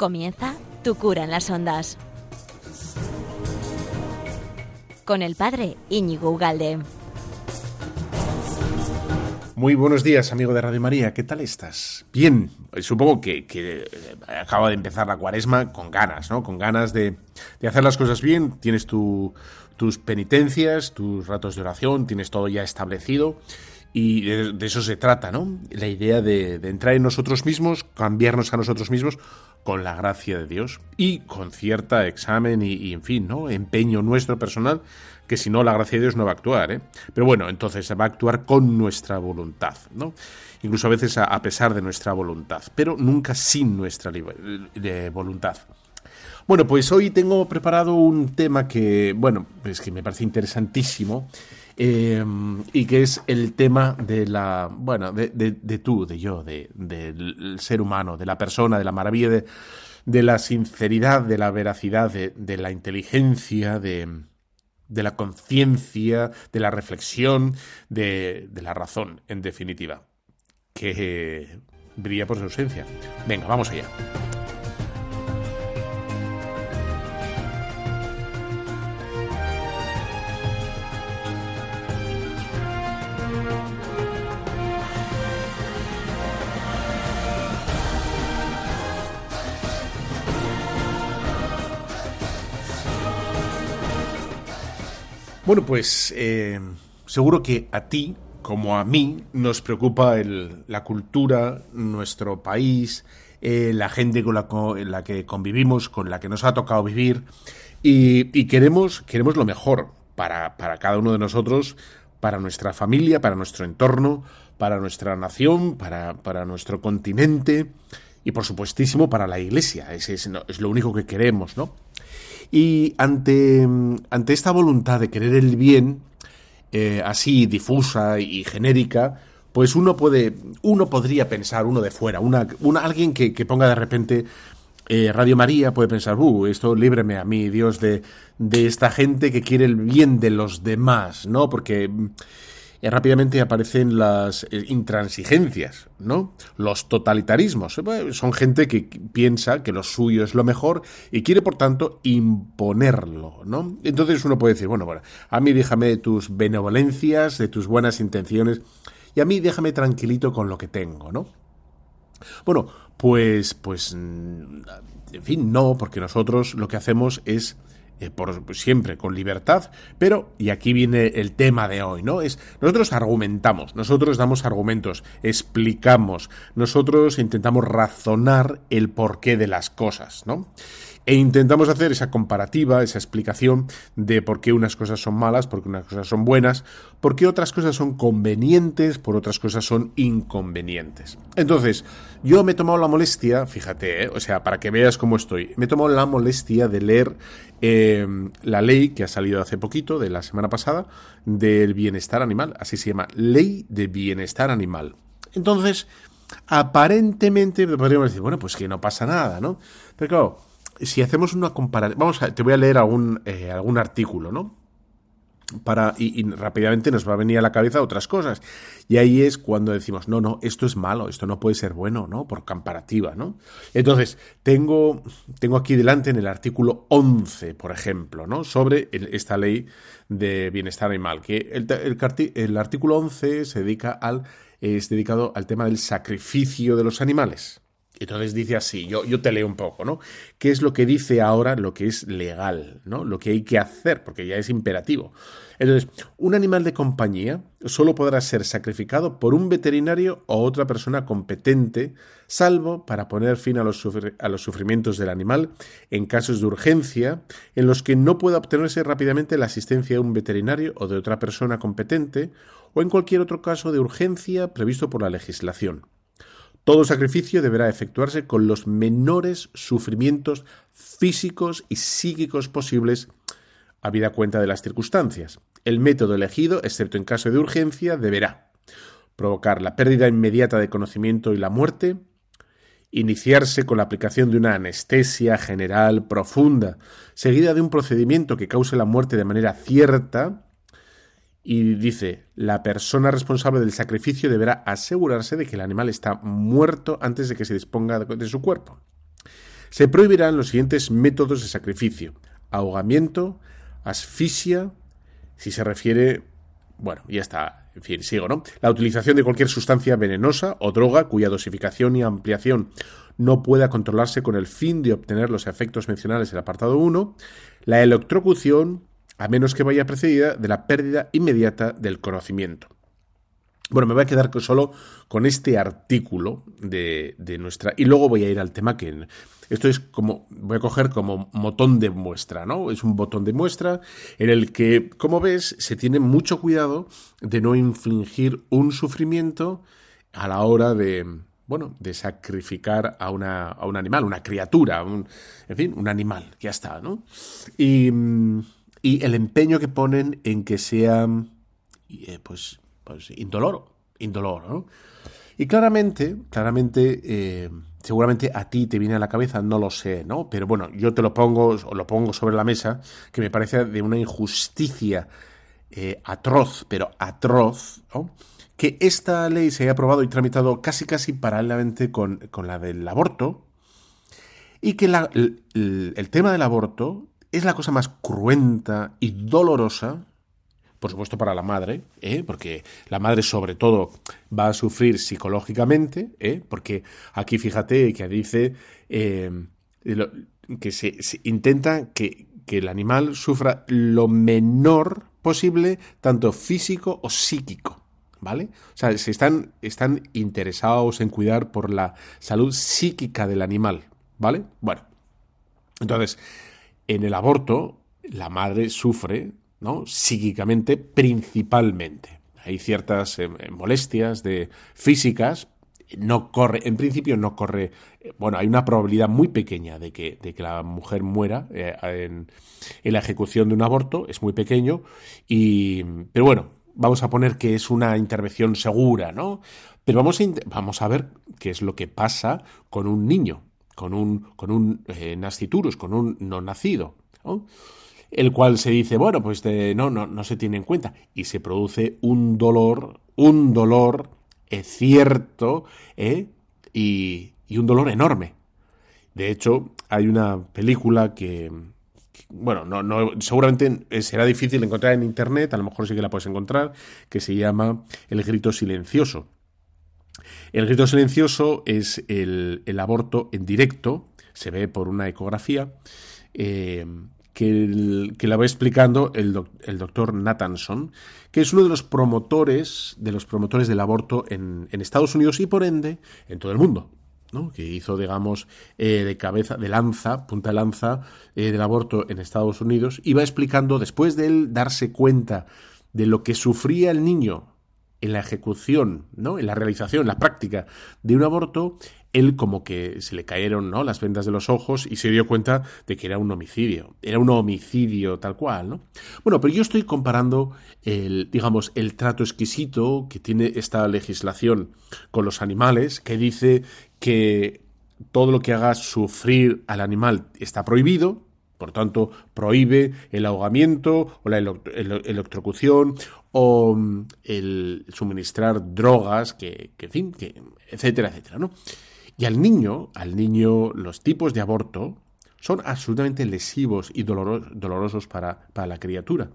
Comienza Tu cura en las ondas. Con el padre Íñigo Ugalde. Muy buenos días, amigo de Radio María. ¿Qué tal estás? Bien, supongo que, que acaba de empezar la cuaresma con ganas, ¿no? Con ganas de, hacer las cosas bien. Tienes tu, tus penitencias, tus ratos de oración, tienes todo ya establecido. Y de, eso se trata, ¿no? La idea de, entrar en nosotros mismos, cambiarnos a nosotros mismos con la gracia de Dios y con cierta examen y, en fin, ¿no? Empeño nuestro personal, que si no la gracia de Dios no va a actuar, ¿eh? Pero bueno, entonces va a actuar con nuestra voluntad, ¿no? Incluso a veces a, pesar de nuestra voluntad, pero nunca sin nuestra voluntad. Bueno, pues hoy tengo preparado un tema que, bueno, es que me parece interesantísimo eh, y que es el tema de la, bueno, de, tú, de yo, de, del ser humano, de la persona, de la maravilla, de, de la sinceridad, de la veracidad, de, la inteligencia, de, de la conciencia, de la reflexión, de, de la razón, en definitiva, que brilla por su ausencia. Venga, vamos allá. Bueno, pues eh, seguro que a ti, como a mí, nos preocupa la cultura, nuestro país, eh, la gente con la, que convivimos, con la que nos ha tocado vivir, y, queremos, queremos lo mejor para, cada uno de nosotros, para nuestra familia, para nuestro entorno, para nuestra nación, para, nuestro continente y por supuestísimo para la iglesia. Es, es, es, lo único que queremos, ¿no? Y ante, ante esta voluntad de querer el bien, eh, así difusa y genérica, pues uno puede, uno podría pensar, uno de fuera, una, una alguien que, que ponga de repente eh, Radio María puede pensar, uh, esto líbreme a mí, Dios, de, de esta gente que quiere el bien de los demás, ¿no? Porque eh, rápidamente aparecen las eh, intransigencias, ¿no? Los totalitarismos. Eh, son gente que piensa que lo suyo es lo mejor y quiere, por tanto, imponerlo, ¿no? Entonces uno puede decir, bueno, bueno, a mí déjame de tus benevolencias, de tus buenas intenciones, y a mí déjame tranquilito con lo que tengo, ¿no? Bueno, pues, pues, mm, en fin, no, porque nosotros lo que hacemos es eh, por siempre con libertad, pero, y aquí viene el tema de hoy, ¿no? Es, nosotros argumentamos, nosotros damos argumentos, explicamos, nosotros intentamos razonar el porqué de las cosas, ¿no? E intentamos hacer esa comparativa, esa explicación de por qué unas cosas son malas, por qué unas cosas son buenas, por qué otras cosas son convenientes, por otras cosas son inconvenientes. Entonces, yo me he tomado la molestia, fíjate, ¿eh? o sea, para que veas cómo estoy, me he tomado la molestia de leer eh, la ley que ha salido hace poquito, de la semana pasada, del bienestar animal, así se llama, ley de bienestar animal. Entonces, aparentemente podríamos decir, bueno, pues que no pasa nada, ¿no? Pero claro, si hacemos una comparación, vamos a, te voy a leer algún, eh, algún artículo, ¿no? Para, y, rápidamente nos va a venir a la cabeza otras cosas. Y ahí es cuando decimos, no, no, esto es malo, esto no puede ser bueno, ¿no? Por comparativa, ¿no? Entonces, tengo, tengo aquí delante en el artículo 11, por ejemplo, ¿no? Sobre esta ley de bienestar animal, que el, el, el artículo 11 se dedica al, es dedicado al tema del sacrificio de los animales. Entonces dice así, yo, yo te leo un poco, ¿no? ¿Qué es lo que dice ahora lo que es legal, ¿no? Lo que hay que hacer, porque ya es imperativo. Entonces, un animal de compañía solo podrá ser sacrificado por un veterinario o otra persona competente, salvo para poner fin a los, a los sufrimientos del animal en casos de urgencia en los que no pueda obtenerse rápidamente la asistencia de un veterinario o de otra persona competente, o en cualquier otro caso de urgencia previsto por la legislación. Todo sacrificio deberá efectuarse con los menores sufrimientos físicos y psíquicos posibles, habida cuenta de las circunstancias. El método elegido, excepto en caso de urgencia, deberá provocar la pérdida inmediata de conocimiento y la muerte, iniciarse con la aplicación de una anestesia general profunda, seguida de un procedimiento que cause la muerte de manera cierta, y dice, la persona responsable del sacrificio deberá asegurarse de que el animal está muerto antes de que se disponga de su cuerpo. se prohibirán los siguientes métodos de sacrificio. Ahogamiento, asfixia, si se refiere... Bueno, ya está, en fin, sigo, ¿no? La utilización de cualquier sustancia venenosa o droga cuya dosificación y ampliación no pueda controlarse con el fin de obtener los efectos mencionados en el apartado 1. La electrocución, a menos que vaya precedida de la pérdida inmediata del conocimiento. Bueno, me voy a quedar solo con este artículo de, nuestra. Y luego voy a ir al tema que. Esto es como. Voy a coger como botón de muestra, ¿no? Es un botón de muestra en el que, como ves, se tiene mucho cuidado de no infligir un sufrimiento a la hora de. Bueno, de sacrificar a, una, a un animal, una criatura, un, en fin, un animal, ya está, ¿no? Y, y el empeño que ponen en que sea, eh, pues, pues, indoloro, indoloro, ¿no? Y claramente, claramente, eh, seguramente a ti te viene a la cabeza, no lo sé, ¿no? Pero bueno, yo te lo pongo, o lo pongo sobre la mesa, que me parece de una injusticia eh, atroz, pero atroz, ¿no? Que esta ley se haya aprobado y tramitado casi casi paralelamente con, la del aborto, y que el tema del aborto es la cosa más cruenta y dolorosa por supuesto para la madre, ¿eh? porque la madre sobre todo va a sufrir psicológicamente, ¿eh? porque aquí fíjate que dice eh, que se, intenta que, el animal sufra lo menor posible, tanto físico o psíquico. ¿Vale? O sea, se están, están interesados en cuidar por la salud psíquica del animal. ¿Vale? Bueno. Entonces, en el aborto, la madre sufre psíquicamente principalmente. Hay ciertas eh, molestias de físicas, no corre, en principio no corre, bueno, hay una probabilidad muy pequeña de que, de que la mujer muera eh, en, la ejecución de un aborto, es muy pequeño, y, pero bueno, vamos a poner que es una intervención segura, ¿no? Pero vamos a, vamos a ver qué es lo que pasa con un niño, con un, con un eh, nasciturus, con un no nacido, el cual se dice, bueno, pues no, no, no se tiene en cuenta. Y se produce un dolor, un dolor es cierto, ¿eh? y, y un dolor enorme. De hecho, hay una película que, bueno, no, no, seguramente será difícil encontrar en internet, a lo mejor sí que la puedes encontrar, que se llama El grito silencioso. El grito silencioso es el, el aborto en directo, se ve por una ecografía, eh, que, la va explicando el, doctor Nathanson, que es uno de los promotores, de los promotores del aborto en, Estados Unidos y por ende en todo el mundo. ¿no? que hizo, digamos, eh, de cabeza, de lanza, punta de lanza eh, del aborto en Estados Unidos, va explicando, después de él darse cuenta de lo que sufría el niño en la ejecución, ¿no? en la realización, en la práctica de un aborto, él como que se le cayeron ¿no? las vendas de los ojos y se dio cuenta de que era un homicidio. Era un homicidio tal cual, ¿no? Bueno, pero yo estoy comparando el, digamos, el trato exquisito que tiene esta legislación con los animales, que dice que todo lo que haga sufrir al animal está prohibido, por tanto, prohíbe el ahogamiento o la electrocución o mm, el suministrar drogas, que, que en fin, que, etcétera, etcétera, ¿no? Y al niño, al niño, los tipos de aborto son absolutamente lesivos y dolorosos para, la criatura.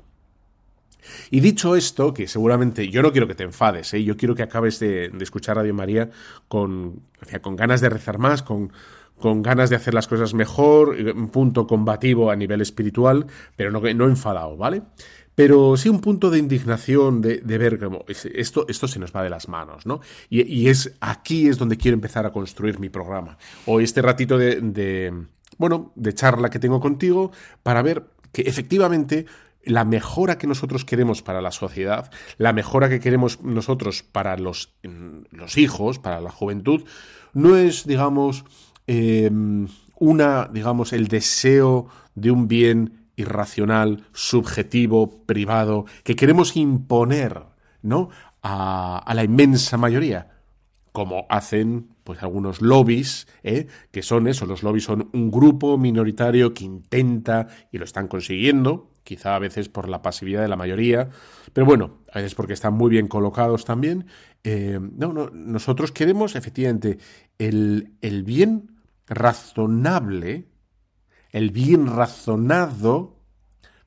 Y dicho esto, que seguramente yo no quiero que te enfades, ¿eh? yo quiero que acabes de, escuchar Radio María con, con ganas de rezar más, con, con ganas de hacer las cosas mejor, un punto combativo a nivel espiritual, pero no, enfadado, ¿vale? pero sí un punto de indignación de, ver cómo esto, esto se nos va de las manos, ¿no? Y, es aquí es donde quiero empezar a construir mi programa. O este ratito de, bueno, de charla que tengo contigo para ver que efectivamente la mejora que nosotros queremos para la sociedad, la mejora que queremos nosotros para los, los hijos, para la juventud, no es, digamos, em, una, digamos, el deseo de un bien irracional, subjetivo, privado, que queremos imponer, ¿no? A, la inmensa mayoría, como hacen pues algunos lobbies, ¿eh? que son eso, los lobbies son un grupo minoritario que intenta y lo están consiguiendo, quizá a veces por la pasividad de la mayoría, pero bueno, a veces porque están muy bien colocados también. Eh, no, no, nosotros queremos efectivamente el, el bien razonable, el bien razonado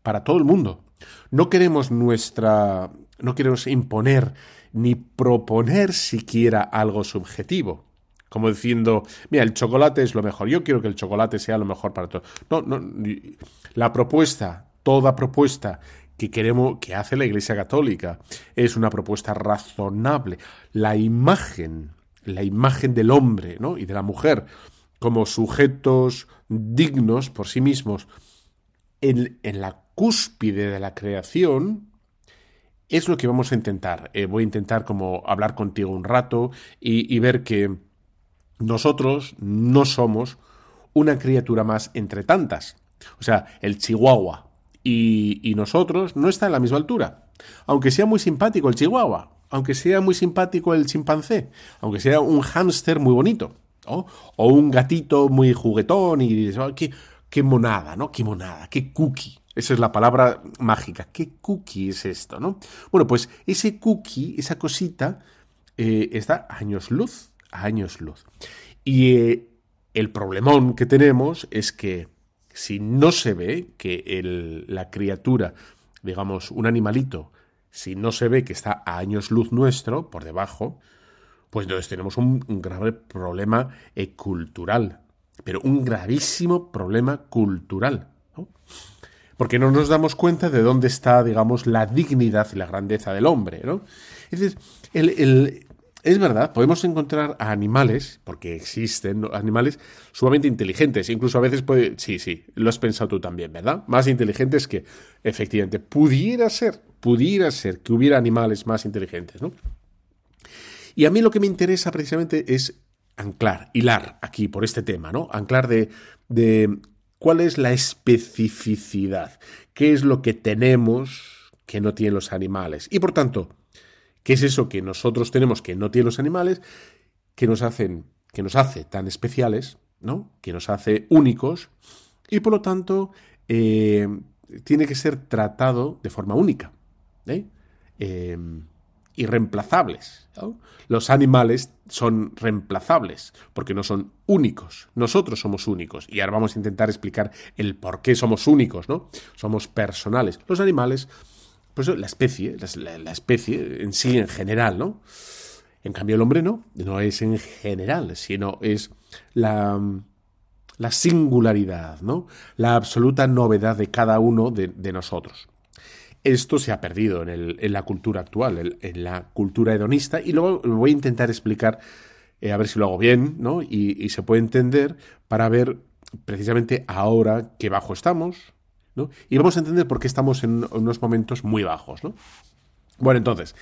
para todo el mundo. No queremos nuestra, no queremos imponer ni proponer siquiera algo subjetivo. Como diciendo, mira, el chocolate es lo mejor. Yo quiero que el chocolate sea lo mejor para todos. No, no, la propuesta, toda propuesta que queremos, que hace la Iglesia Católica, es una propuesta razonable. La imagen, la imagen del hombre, ¿no? y de la mujer como sujetos dignos por sí mismos en, en la cúspide de la creación, es lo que vamos a intentar. Eh, voy a intentar como hablar contigo un rato y, ver que nosotros no somos una criatura más entre tantas. O sea, el chihuahua y, y, nosotros no está en la misma altura. Aunque sea muy simpático el chihuahua, aunque sea muy simpático el chimpancé, aunque sea un hámster muy bonito, o un gatito muy juguetón y dices, qué, qué monada, ¿no? Qué monada, qué cookie. Esa es la palabra mágica. ¿Qué cookie es esto, no? Bueno, pues ese cookie, esa cosita, eh, está años luz, años luz. Y eh, el problemón que tenemos es que si no se ve que la criatura, digamos, un animalito, si no se ve que está a años luz nuestro, por debajo, pues entonces tenemos un, grave problema eh, cultural, pero un gravísimo problema cultural. ¿no? porque no nos damos cuenta de dónde está, digamos, la dignidad y la grandeza del hombre, ¿no? Es es verdad, podemos encontrar animales, porque existen animales sumamente inteligentes, incluso a veces puede, sí, sí, lo has pensado tú también, ¿verdad? Más inteligentes que, efectivamente, pudiera ser, pudiera ser que hubiera animales más inteligentes, ¿no? Y a mí lo que me interesa precisamente es anclar, hilar aquí por este tema, ¿no? Anclar de, ¿Cuál es la especificidad? ¿Qué es lo que tenemos que no tienen los animales? Y por tanto, ¿qué es eso que nosotros tenemos que no tienen los animales que nos hacen que nos hace tan especiales, ¿no? Que nos hace únicos y por lo tanto eh, tiene que ser tratado de forma única. ¿eh? eh irreemplazables. Los animales son reemplazables porque no son únicos. Nosotros somos únicos. Y ahora vamos a intentar explicar el por qué somos únicos, ¿no? Somos personales. Los animales, pues la especie, la, especie en sí, en general, ¿no? En cambio, el hombre no, no es en general, sino es la, la singularidad, ¿no? La absoluta novedad de cada uno de, de nosotros. Esto se ha perdido en, la cultura actual, en, la cultura hedonista, y luego voy a intentar explicar, eh, a ver si lo hago bien, ¿no? Y, se puede entender para ver precisamente ahora qué bajo estamos, ¿no? Y vamos a entender por qué estamos en unos momentos muy bajos, ¿no? Bueno, entonces,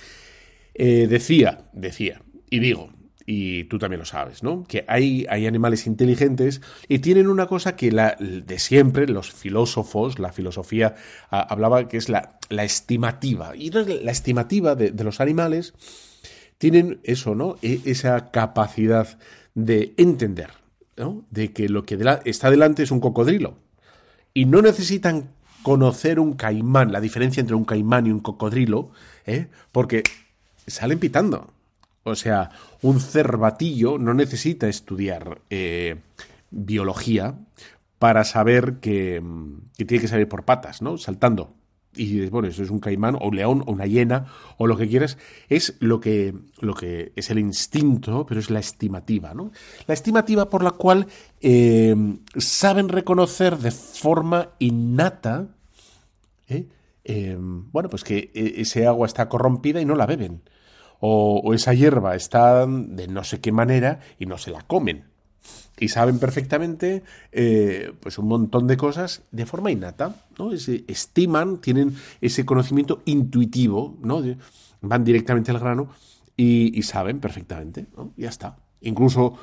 eh, decía, decía, y digo, y tú también lo sabes, ¿no? Que hay, hay animales inteligentes y tienen una cosa que la, de siempre los filósofos, la filosofía hablaba que es la, la estimativa. Y la estimativa de, los animales tienen eso, ¿no? E, esa capacidad de entender, ¿no? De que lo que está delante es un cocodrilo. Y no necesitan conocer un caimán, la diferencia entre un caimán y un cocodrilo, ¿eh? porque salen pitando. O sea, un cervatillo no necesita estudiar eh, biología para saber que, tiene que salir por patas, ¿no? Saltando. Y bueno, eso es un caimán, o un león, o una hiena, o lo que quieras. Es lo que, es el instinto, pero es la estimativa, ¿no? La estimativa por la cual eh, saben reconocer de forma innata, ¿eh? bueno, pues que ese agua está corrompida y no la beben o, esa hierba está de no sé qué manera y no se la comen. Y saben perfectamente eh, pues un montón de cosas de forma innata, ¿no? estiman, tienen ese conocimiento intuitivo, ¿no? van directamente al grano y, saben perfectamente. Ya está. Incluso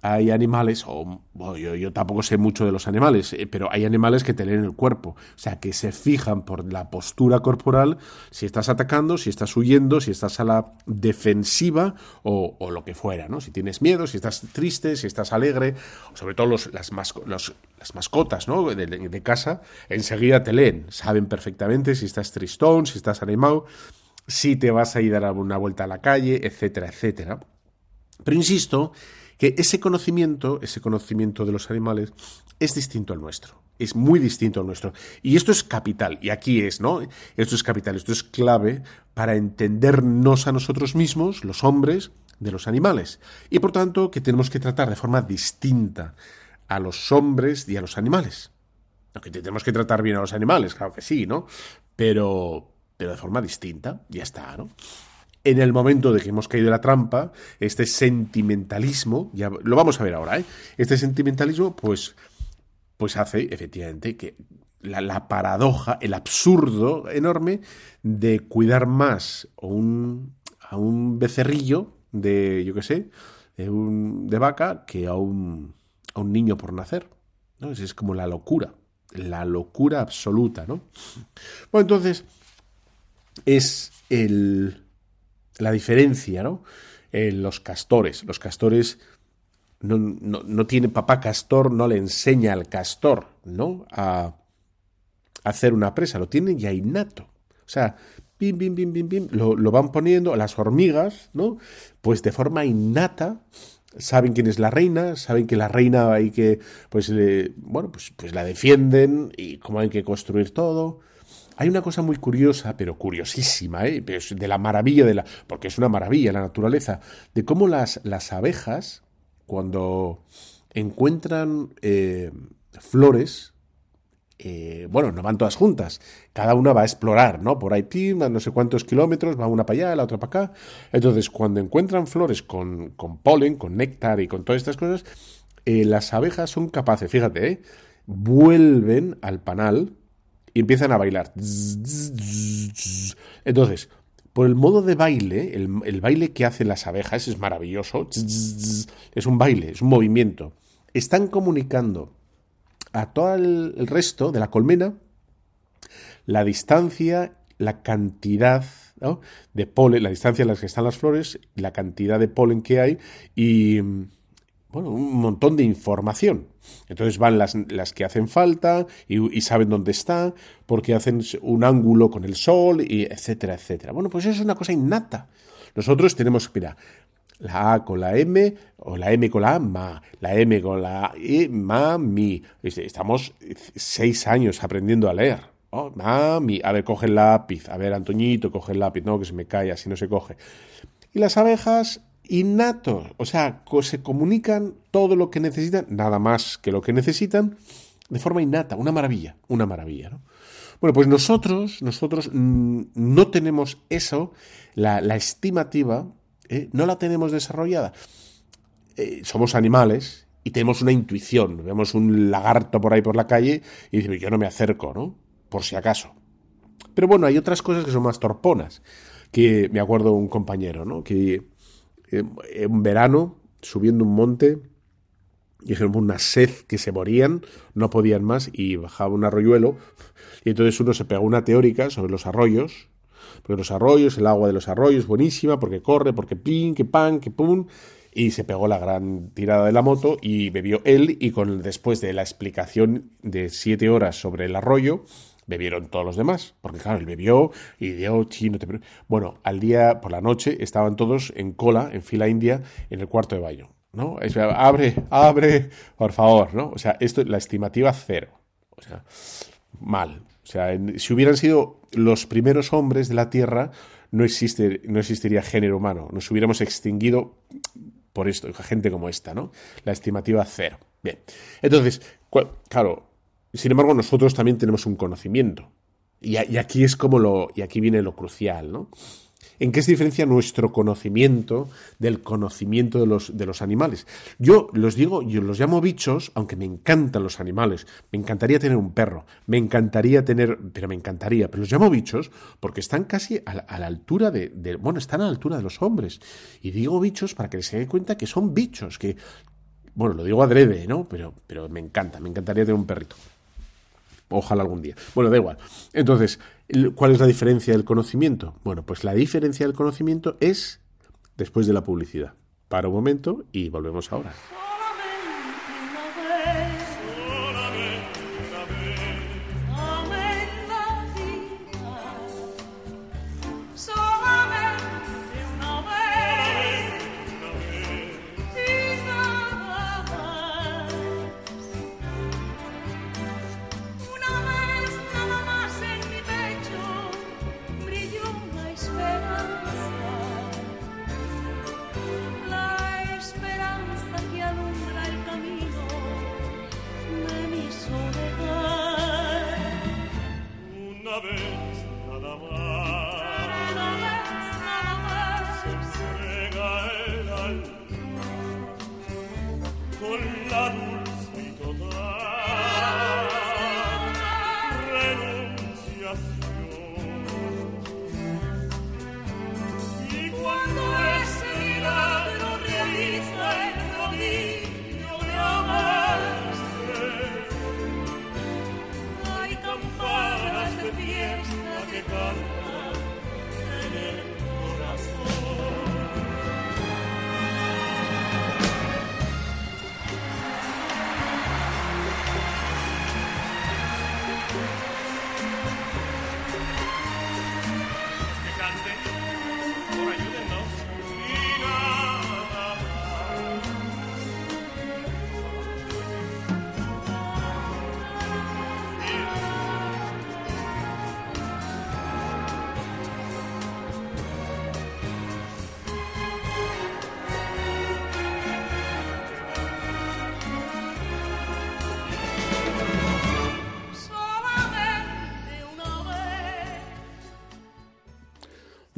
hay animales, o yo, tampoco sé mucho de los animales, eh, pero hay animales que te leen el cuerpo, o sea, que se fijan por la postura corporal, si estás atacando, si estás huyendo, si estás a la defensiva o, lo que fuera, ¿no? Si tienes miedo, si estás triste, si estás alegre, sobre todo los, las, mascotas, ¿no? De, de, casa, enseguida te leen, saben perfectamente si estás tristón, si estás animado, si te vas a ir a dar una vuelta a la calle, etcétera, etcétera. Pero insisto que ese conocimiento, ese conocimiento de los animales, es distinto al nuestro. Es muy distinto al nuestro. Y esto es capital. Y aquí es, ¿no? Esto es capital. Esto es clave para entendernos a nosotros mismos, los hombres, de los animales. Y por tanto, que tenemos que tratar de forma distinta a los hombres y a los animales. Aunque tenemos que tratar bien a los animales, claro que sí, ¿no? Pero, pero de forma distinta, ya está, ¿no? En el momento de que hemos caído en la trampa, este sentimentalismo, ya lo vamos a ver ahora, ¿eh? Este sentimentalismo, pues, pues hace efectivamente que la, paradoja, el absurdo enorme de cuidar más a un, a un becerrillo de, yo qué sé, de, un, de vaca que a un, a un niño por nacer. ¿no? Es, es como la locura, la locura absoluta, ¿no? Bueno, entonces, es el, la diferencia, ¿no? En los castores. Los castores no, no, no, tiene papá castor, no le enseña al castor, ¿no? A, hacer una presa, lo tienen ya innato. O sea, pim, pim, pim, pim, lo, lo van poniendo, las hormigas, ¿no? Pues de forma innata saben quién es la reina, saben que la reina hay que, pues, bueno, pues, pues la defienden y cómo hay que construir todo. Hay una cosa muy curiosa, pero curiosísima, ¿eh? de la maravilla de la, porque es una maravilla la naturaleza, de cómo las, las abejas, cuando encuentran eh, flores, eh, bueno, no van todas juntas, cada una va a explorar, ¿no? Por ahí, pim, no sé cuántos kilómetros, va una para allá, la otra para acá. Entonces, cuando encuentran flores con, con polen, con néctar y con todas estas cosas, las abejas son capaces, fíjate, vuelven al panal y empiezan a bailar. Entonces, por el modo de baile, el, baile que hacen las abejas es maravilloso, es un baile, es un movimiento. Están comunicando a todo el, resto de la colmena la distancia, la cantidad de polen, la distancia en la que están las flores, la cantidad de polen que hay y, bueno, un montón de información. Entonces van las, las que hacen falta y, saben dónde está, porque hacen un ángulo con el sol, y etcétera, etcétera. Bueno, pues eso es una cosa innata. Nosotros tenemos, mira, la A con la M o la M con la A, ma, la M con la E, ma, mi. Estamos seis años aprendiendo a leer. Oh, mi. A ver, coge el lápiz. A ver, Antoñito, coge el lápiz. No, que se me cae, así no se coge. Y las abejas, innatos. O sea, se comunican todo lo que necesitan, nada más que lo que necesitan, de forma innata. Una maravilla, una maravilla, ¿no? Bueno, pues nosotros, nosotros mm, no tenemos eso, la, estimativa ¿eh? no la tenemos desarrollada. Eh, somos animales y tenemos una intuición. Vemos un lagarto por ahí por la calle y decimos, yo no me acerco, ¿no? Por si acaso. Pero bueno, hay otras cosas que son más torponas. Que me acuerdo un compañero, ¿no? Que en verano, subiendo un monte, dijeron una sed que se morían, no podían más y bajaba un arroyuelo. Y entonces uno se pegó una teórica sobre los arroyos porque los arroyos, el agua de los arroyos, buenísima, porque corre, porque pin, que pan, que pum, y se pegó la gran tirada de la moto y bebió él y con después de la explicación de siete horas sobre el arroyo, bebieron todos los demás, porque claro, él bebió y dio chino. Bueno, al día por la noche estaban todos en cola, en fila india, en el cuarto de baño. ¿no? abre, abre, por favor, ¿no? O sea, esto, la estimativa cero. O sea, mal. O sea, si hubieran sido los primeros hombres de la Tierra, no, existe, no existiría género humano. Nos hubiéramos extinguido por esto, gente como esta, ¿no? La estimativa cero. Bien. Entonces, claro, sin embargo, nosotros también tenemos un conocimiento. Y, aquí es como lo. Y aquí viene lo crucial, ¿no? ¿En qué se diferencia nuestro conocimiento del conocimiento de los, de los animales? Yo los digo, yo los llamo bichos, aunque me encantan los animales. Me encantaría tener un perro, me encantaría tener, pero me encantaría, pero los llamo bichos porque están casi a la, altura de, bueno, están a la altura de los hombres. Y digo bichos para que se dé cuenta que son bichos, que, bueno, lo digo adrede, ¿no? Pero, pero me encanta, me encantaría tener un perrito. Ojalá algún día. Bueno, da igual. Entonces, ¿cuál es la diferencia del conocimiento? Bueno, pues la diferencia del conocimiento es después de la publicidad. Para un momento y volvemos ahora.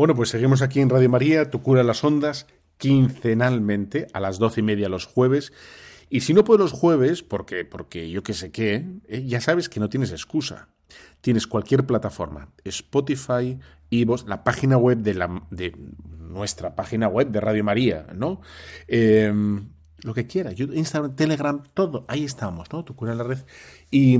Bueno, pues seguimos aquí en Radio María, Tu cura las ondas, quincenalmente, a las doce y media los jueves. Y si no puedes los jueves, porque, porque yo qué sé qué, eh, ya sabes que no tienes excusa. Tienes cualquier plataforma, Spotify, Ivos, la página web de, la, de nuestra página web de Radio María, ¿no? Eh, lo que quieras, Instagram, Telegram, todo, ahí estamos, ¿no? Tu cura en la red. Y,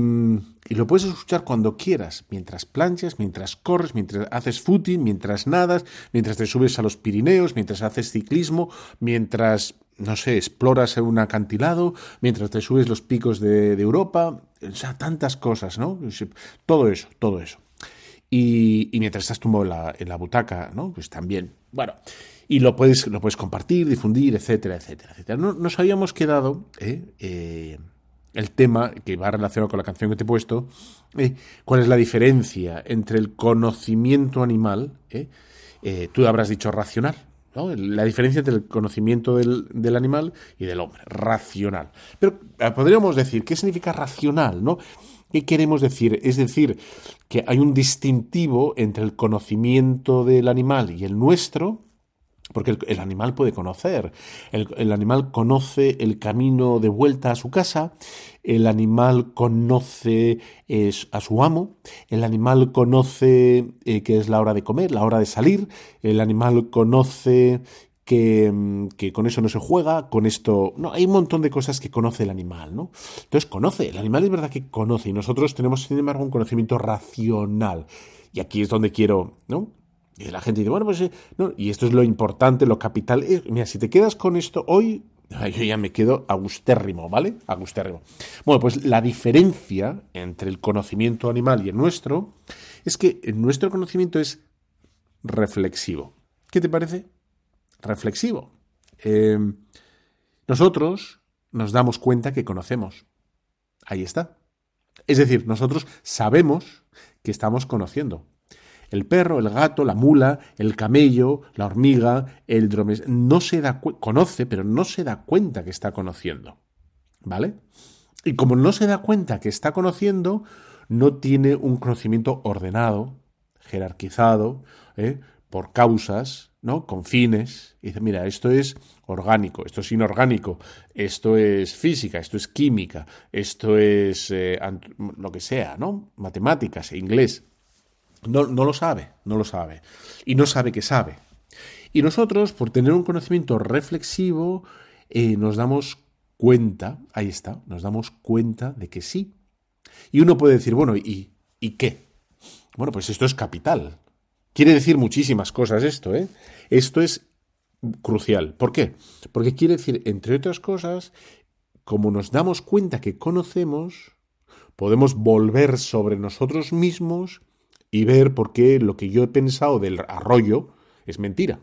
lo puedes escuchar cuando quieras, mientras planchas, mientras corres, mientras haces footing, mientras nadas, mientras te subes a los Pirineos, mientras haces ciclismo, mientras, no sé, exploras un acantilado, mientras te subes los picos de, Europa, o sea, tantas cosas, ¿no? Todo eso, todo eso. Y, mientras estás tumbado en la, en la butaca, ¿no? Pues también. Bueno, y lo puedes, lo puedes compartir, difundir, etcétera, etcétera, etcétera. nos habíamos quedado ¿eh? Eh, el tema que va relacionado con la canción que te he puesto, ¿eh? cuál es la diferencia entre el conocimiento animal, tú habrás dicho racional, ¿no? la diferencia entre el conocimiento del, del, animal y del hombre, racional. Pero podríamos decir, ¿qué significa racional? ¿no? ¿Qué queremos decir? Es decir, que hay un distintivo entre el conocimiento del animal y el nuestro, porque el, animal puede conocer. El, animal conoce el camino de vuelta a su casa, el animal conoce a su amo, el animal conoce eh, que es la hora de comer, la hora de salir, el animal conoce que, mm, que, con eso no se juega, con esto... No, hay un montón de cosas que conoce el animal, ¿no? Entonces conoce, el animal es verdad que conoce y nosotros tenemos, sin embargo, un conocimiento racional. Y aquí es donde quiero, ¿no? Y la gente dice, bueno, pues eh, y esto es lo importante, lo capital. Mira, si te quedas con esto hoy, yo ya me quedo agustérrimo, ¿vale? Agustérrimo. Bueno, pues la diferencia entre el conocimiento animal y el nuestro es que nuestro conocimiento es reflexivo. ¿Qué te parece? Reflexivo. Eh, nosotros nos damos cuenta que conocemos. Ahí está. Es decir, nosotros sabemos que estamos conociendo. El perro, el gato, la mula, el camello, la hormiga, el dromes, no se da conoce, pero no se da cuenta que está conociendo. ¿Vale? Y como no se da cuenta que está conociendo, no tiene un conocimiento ordenado, jerarquizado, ¿eh? por causas, ¿no? Con fines. Y dice, mira, esto es orgánico, esto es inorgánico, esto es física, esto es química, esto es eh, lo que sea, ¿no? Matemáticas, inglés. No, no lo sabe, no lo sabe. Y no sabe que sabe. Y nosotros, por tener un conocimiento reflexivo, eh, nos damos cuenta, ahí está, nos damos cuenta de que sí. Y uno puede decir, bueno, ¿y, ¿y qué? Bueno, pues esto es capital. Quiere decir muchísimas cosas esto, ¿eh? Esto es crucial. ¿Por qué? Porque quiere decir, entre otras cosas, como nos damos cuenta que conocemos, podemos volver sobre nosotros mismos y ver por qué lo que yo he pensado del arroyo es mentira.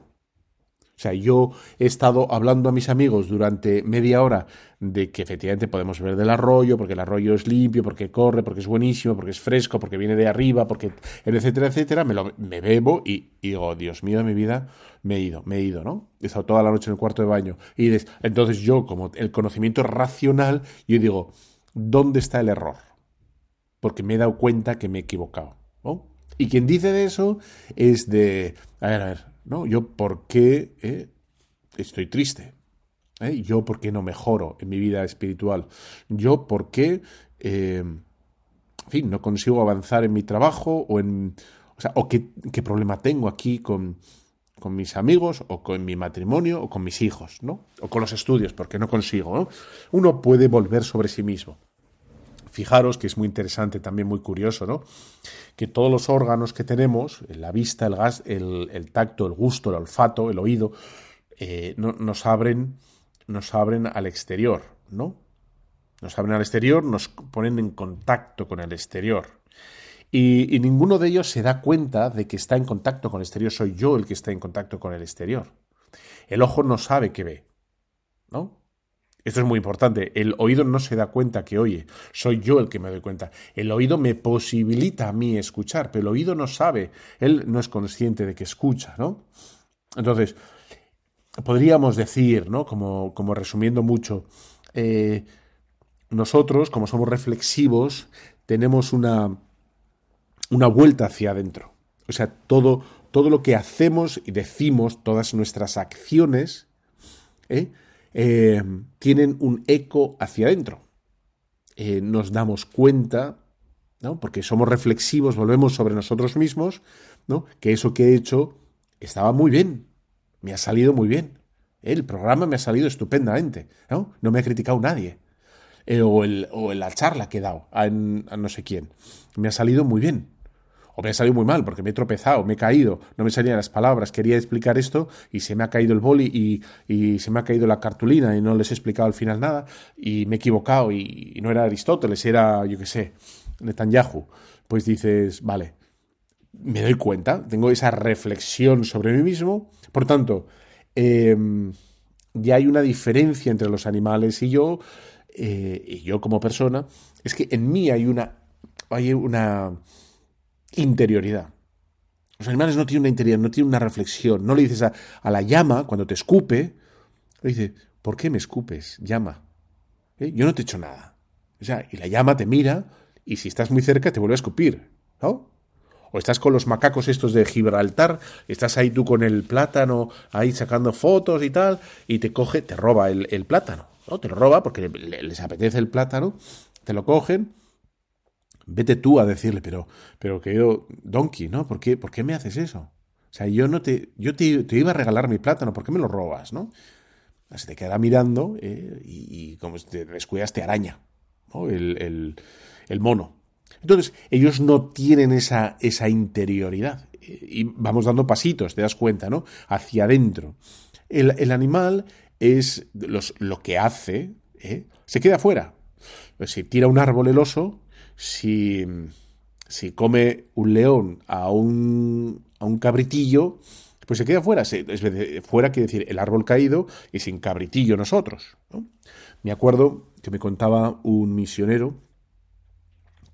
O sea, yo he estado hablando a mis amigos durante media hora de que efectivamente podemos ver del arroyo, porque el arroyo es limpio, porque corre, porque es buenísimo, porque es fresco, porque viene de arriba, porque etcétera, etcétera, me, lo, me bebo y, digo, Dios mío de mi vida, me he ido, me he ido, ¿no? He estado toda la noche en el cuarto de baño. Y entonces yo, como el conocimiento racional, yo digo, ¿dónde está el error? Porque me he dado cuenta que me he equivocado, ¿no? Y quien dice de eso es de, a ver, a ver, ¿no? Yo por qué eh, estoy triste. ¿Eh? Yo por qué no mejoro en mi vida espiritual. Yo por qué, eh, en fin, no consigo avanzar en mi trabajo o en... O sea, o qué, qué problema tengo aquí con, con mis amigos o con mi matrimonio o con mis hijos, ¿no? O con los estudios, porque no consigo, ¿no? Uno puede volver sobre sí mismo. Fijaros que es muy interesante, también muy curioso, ¿no? Que todos los órganos que tenemos, la vista, el, gas, el, tacto, el gusto, el olfato, el oído, eh, nos, abren, nos abren al exterior, ¿no? Nos abren al exterior, nos ponen en contacto con el exterior. Y, y, ninguno de ellos se da cuenta de que está en contacto con el exterior, soy yo el que está en contacto con el exterior. El ojo no sabe que ve, ¿no? Esto es muy importante. El oído no se da cuenta que oye. Soy yo el que me doy cuenta. El oído me posibilita a mí escuchar, pero el oído no sabe. Él no es consciente de que escucha, ¿no? Entonces, podríamos decir, ¿no? Como, como resumiendo mucho, eh, nosotros, como somos reflexivos, tenemos una, una vuelta hacia adentro. O sea, todo, todo lo que hacemos y decimos, todas nuestras acciones, ¿eh? Eh, tienen un eco hacia adentro. Eh, nos damos cuenta, ¿no? porque somos reflexivos, volvemos sobre nosotros mismos, ¿no? que eso que he hecho estaba muy bien, me ha salido muy bien. El programa me ha salido estupendamente, ¿no? No me ha criticado nadie. o, el, o la charla que he dado a no sé quién. Me ha salido muy bien o me ha salido muy mal porque me he tropezado, me he caído, no me salían las palabras, quería explicar esto y se me ha caído el boli y, se me ha caído la cartulina y no les he explicado al final nada. Y me he equivocado y, no era Aristóteles, era, yo qué sé, Netanyahu. Pues dices, vale, me doy cuenta, tengo esa reflexión sobre mí mismo, por tanto, em, ya hay una diferencia entre los animales y yo, eh, y yo como persona, es que en mí hay una, hay una, interioridad. Los animales no tienen una interioridad, no tienen una reflexión. No le dices a, la llama cuando te escupe, le dices, ¿por qué me escupes, llama? ¿Eh? Yo no te he hecho nada. O sea, y la llama te mira y si estás muy cerca te vuelve a escupir. ¿no? O estás con los macacos estos de Gibraltar, estás ahí tú con el plátano, ahí sacando fotos y tal, y te coge, te roba el, plátano. ¿no? Te lo roba porque les apetece el plátano, te lo cogen Vete tú a decirle, pero, pero querido Donkey, ¿no? ¿Por qué, ¿Por qué me haces eso? O sea, yo no te, yo te, iba a regalar mi plátano, ¿por qué me lo robas, no? Se te queda mirando eh, y, como te descuidas te araña. El, el, mono. Entonces, ellos no tienen esa, esa interioridad. Y vamos dando pasitos, te das cuenta, ¿no? Hacia adentro. El, el animal es los, lo que hace, ¿eh? se queda afuera. Si tira un árbol el oso, si, si come un león a un, a un cabritillo, pues se queda fuera. Fuera quiere decir el árbol caído y sin cabritillo nosotros. Me acuerdo que me contaba un misionero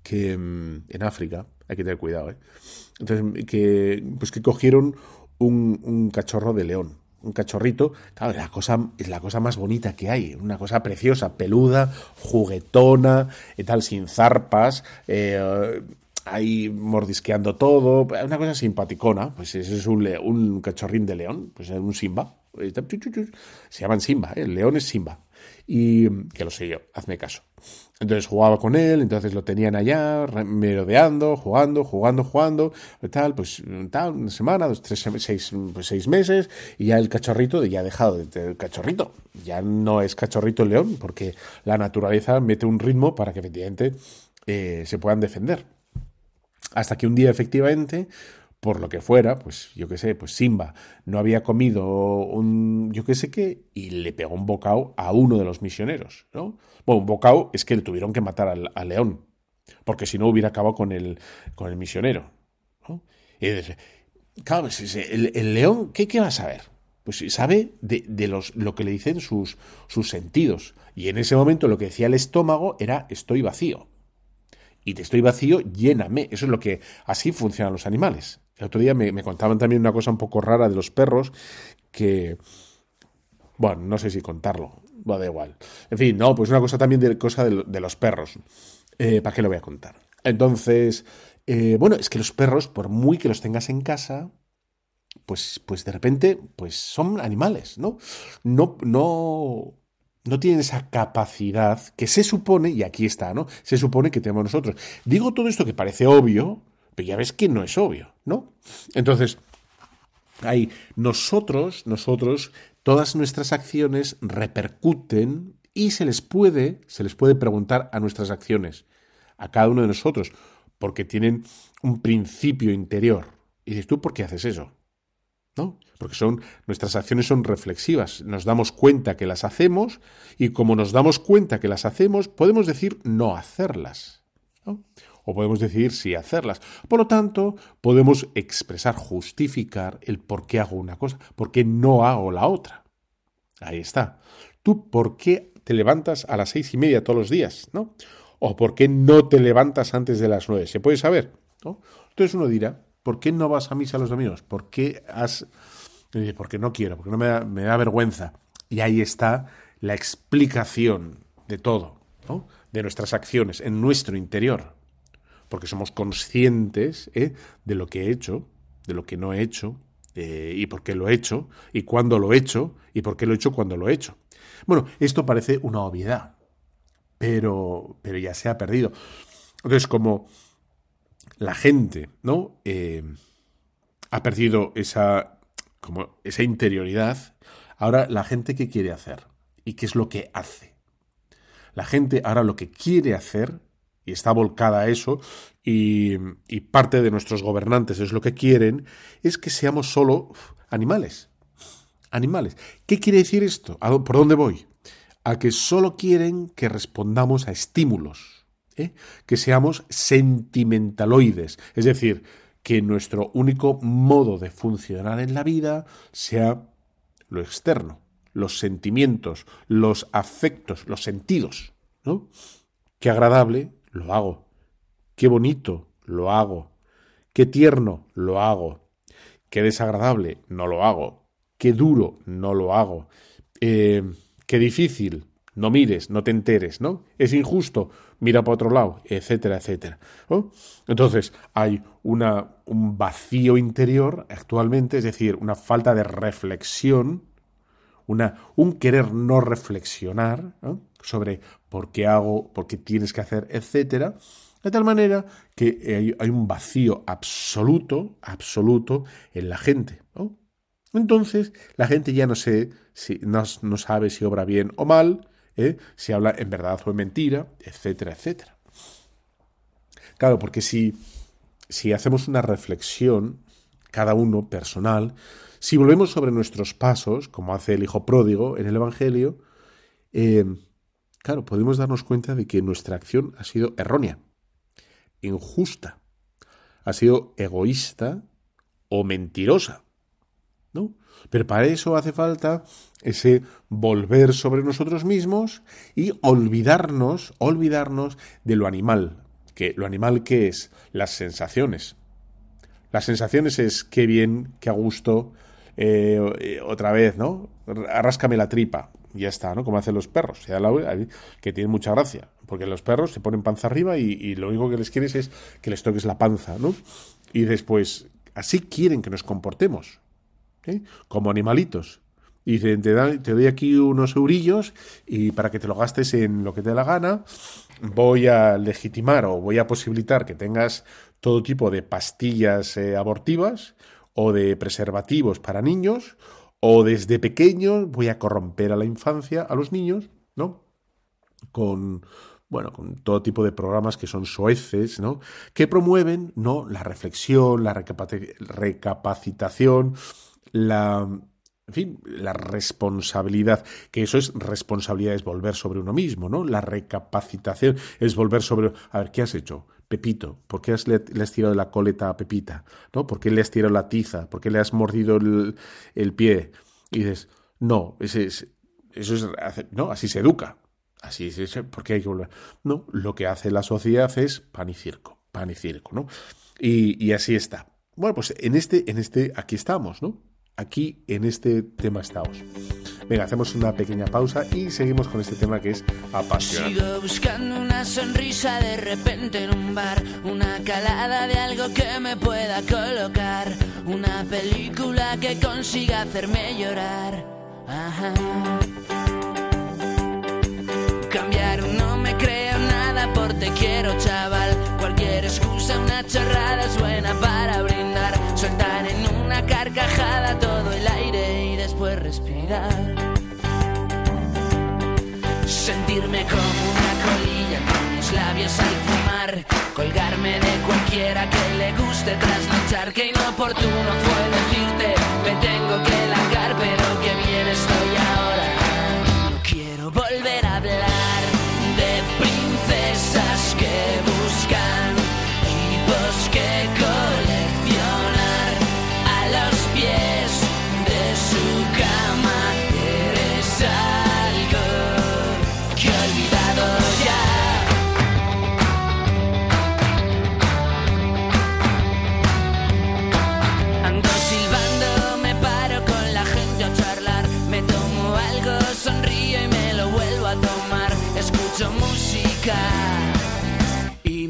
que mm, en África, hay que tener cuidado, ¿eh? Entonces, que, pues que cogieron un cachorro de león un cachorrito, claro, la cosa, es la cosa más bonita que hay, una cosa preciosa, peluda, juguetona, tal, sin zarpas, eh, ahí mordisqueando todo, una cosa simpaticona, pues ese es un, un cachorrín de león, pues es un Simba, se llaman Simba, ¿eh? el león es Simba, y que lo sé yo, hazme caso. Entonces jugaba con él, entonces lo tenían allá, merodeando, jugando, jugando, jugando, tal, pues tal, una semana, dos, tres, seis, pues, seis meses, y ya el cachorrito ya ha dejado de tener cachorrito. Ya no es cachorrito el león, porque la naturaleza mete un ritmo para que efectivamente eh, se puedan defender. Hasta que un día efectivamente por lo que fuera, pues yo qué sé, pues Simba no había comido un yo qué sé qué y le pegó un bocado a uno de los misioneros, ¿no? Bueno, un bocado es que le tuvieron que matar al, león, porque si no hubiera acabado con el, con el misionero. ¿no? Y claro, pues, el, el, león, ¿qué, ¿qué va a saber? Pues sabe de, de los, lo que le dicen sus, sus sentidos. Y en ese momento lo que decía el estómago era estoy vacío y te estoy vacío, lléname. Eso es lo que así funcionan los animales. El otro día me, contaban también una cosa un poco rara de los perros que, bueno, no sé si contarlo, va da igual. En fin, no, pues una cosa también de cosa de, los perros. Eh, ¿Para qué lo voy a contar? Entonces, eh, bueno, es que los perros, por muy que los tengas en casa, pues, pues de repente, pues son animales, ¿no? No, no, no tienen esa capacidad que se supone, y aquí está, ¿no? Se supone que tenemos nosotros. Digo todo esto que parece obvio, pero ya ves que no es obvio, ¿no? Entonces, ahí, nosotros, nosotros, todas nuestras acciones repercuten y se les puede, se les puede preguntar a nuestras acciones, a cada uno de nosotros, porque tienen un principio interior. Y dices, ¿tú por qué haces eso? ¿No? Porque son, nuestras acciones son reflexivas. Nos damos cuenta que las hacemos y como nos damos cuenta que las hacemos, podemos decir no hacerlas. ¿no? O podemos decidir si hacerlas. Por lo tanto, podemos expresar, justificar el por qué hago una cosa, por qué no hago la otra. Ahí está. Tú, ¿por qué te levantas a las seis y media todos los días? ¿No? ¿O por qué no te levantas antes de las nueve? ¿Se puede saber? ¿no? Entonces uno dirá, ¿por qué no vas a misa los domingos? ¿Por qué has...? Porque no quiero, porque no me da, me da vergüenza. Y ahí está la explicación de todo, de nuestras acciones en nuestro interior porque somos conscientes ¿eh? de lo que he hecho, de lo que no he hecho, y por qué lo he hecho, y cuándo lo he hecho, y por qué lo he hecho cuando lo he hecho. Bueno, esto parece una obviedad, pero, pero ya se ha perdido. Entonces, como la gente, ¿no? Eh, ha perdido esa, como esa interioridad, ahora la gente qué quiere hacer y qué es lo que hace. La gente ahora lo que quiere hacer y está volcada a eso, y, parte de nuestros gobernantes es lo que quieren, es que seamos solo animales. Animales. ¿Qué quiere decir esto? ¿Por dónde voy? A que solo quieren que respondamos a estímulos, ¿eh? que seamos sentimentaloides, es decir, que nuestro único modo de funcionar en la vida sea lo externo, los sentimientos, los afectos, los sentidos, ¿no? Qué agradable lo hago. Qué bonito, lo hago. Qué tierno, lo hago. Qué desagradable, no lo hago. Qué duro, no lo hago. Eh, qué difícil, no mires, no te enteres, ¿no? Es injusto, mira para otro lado, etcétera, etcétera. Entonces, hay una, un vacío interior actualmente, es decir, una falta de reflexión, una, un querer no reflexionar sobre por qué hago, por qué tienes que hacer, etcétera, de tal manera que hay, un vacío absoluto, absoluto en la gente. Entonces, la gente ya no, sé si, no, sabe si obra bien o mal, ¿eh? si habla en verdad o en mentira, etcétera, etcétera. Claro, porque si, si hacemos una reflexión, cada uno personal, si volvemos sobre nuestros pasos, como hace el Hijo Pródigo en el Evangelio, eh, claro, podemos darnos cuenta de que nuestra acción ha sido errónea, injusta, ha sido egoísta o mentirosa. ¿No? Pero para eso hace falta ese volver sobre nosotros mismos y olvidarnos, olvidarnos de lo animal. Que lo animal que es las sensaciones. Las sensaciones es qué bien, qué a gusto, eh, otra vez, ¿no? Arráscame la tripa ya está, ¿no? Como hacen los perros, que tiene mucha gracia, porque los perros se ponen panza arriba y, lo único que les quieres es que les toques la panza, ¿no? Y después, así quieren que nos comportemos, ¿eh? como animalitos. Y dicen, te, te doy aquí unos eurillos y para que te lo gastes en lo que te dé la gana, voy a legitimar o voy a posibilitar que tengas todo tipo de pastillas eh, abortivas o de preservativos para niños o desde pequeño voy a corromper a la infancia, a los niños, ¿no? Con, bueno, con todo tipo de programas que son soeces, ¿no? Que promueven, ¿no? La reflexión, la recapacitación, la, en fin, la responsabilidad, que eso es responsabilidad, es volver sobre uno mismo, ¿no? La recapacitación es volver sobre, a ver, ¿qué has hecho? Pepito, ¿por qué le, has tirado la coleta a Pepita? ¿No? ¿Por qué le has tirado la tiza? ¿Por qué le has mordido el, pie? Y dices, no, ese es, eso es, no, así se educa. Así es, porque hay que volver. No, lo que hace la sociedad es pan y circo, pan y circo, ¿no? Y, y así está. Bueno, pues en este, en este, aquí estamos, ¿no? Aquí en este tema estamos. Venga, hacemos una pequeña pausa y seguimos con este tema que es apasionante. Sigo buscando una sonrisa de repente en un bar, una calada de algo que me pueda colocar, una película que consiga hacerme llorar. Ajá. Cambiar no me creo nada por te quiero, chaval. Cualquier excusa, una chorrada es buena para brindar, soltar en una carcajada todo el aire y después respirar sentirme como una colilla con mis labios al fumar, colgarme de cualquiera que le guste trasnochar, que inoportuno fue decirte,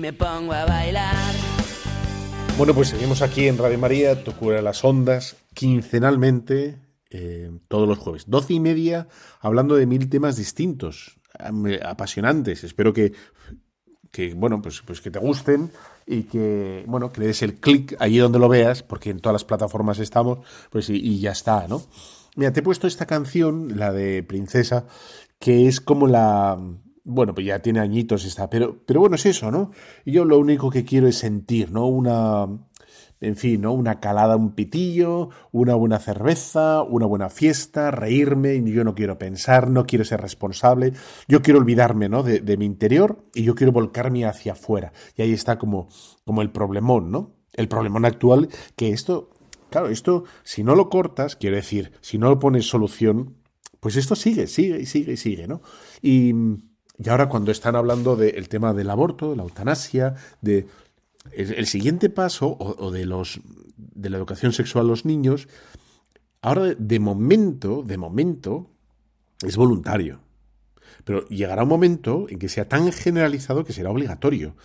me pongo a bailar. Bueno, pues seguimos aquí en Radio María, Tu Cura las Ondas, quincenalmente, eh, todos los jueves, doce y media, hablando de mil temas distintos, apasionantes. Espero que, que bueno, pues, pues que te gusten y que, bueno, que le des el clic allí donde lo veas, porque en todas las plataformas estamos, pues y, y ya está, ¿no? Mira, te he puesto esta canción, la de Princesa, que es como la, bueno, pues ya tiene añitos está, pero, pero bueno, es eso, ¿no? Yo lo único que quiero es sentir, ¿no? Una, en fin, ¿no? Una calada, un pitillo, una buena cerveza, una buena fiesta, reírme, y yo no quiero pensar, no quiero ser responsable, yo quiero olvidarme, ¿no? De, de mi interior y yo quiero volcarme hacia afuera. Y ahí está como, como el problemón, ¿no? El problemón actual, que esto, claro, esto, si no lo cortas, quiero decir, si no lo pones solución, pues esto sigue, sigue y sigue y sigue, ¿no? Y y ahora cuando están hablando del tema del aborto, de la eutanasia, de el, siguiente paso o, de los de la educación sexual a los niños, ahora de momento, de momento es voluntario. Pero llegará un momento en que sea tan generalizado que será obligatorio,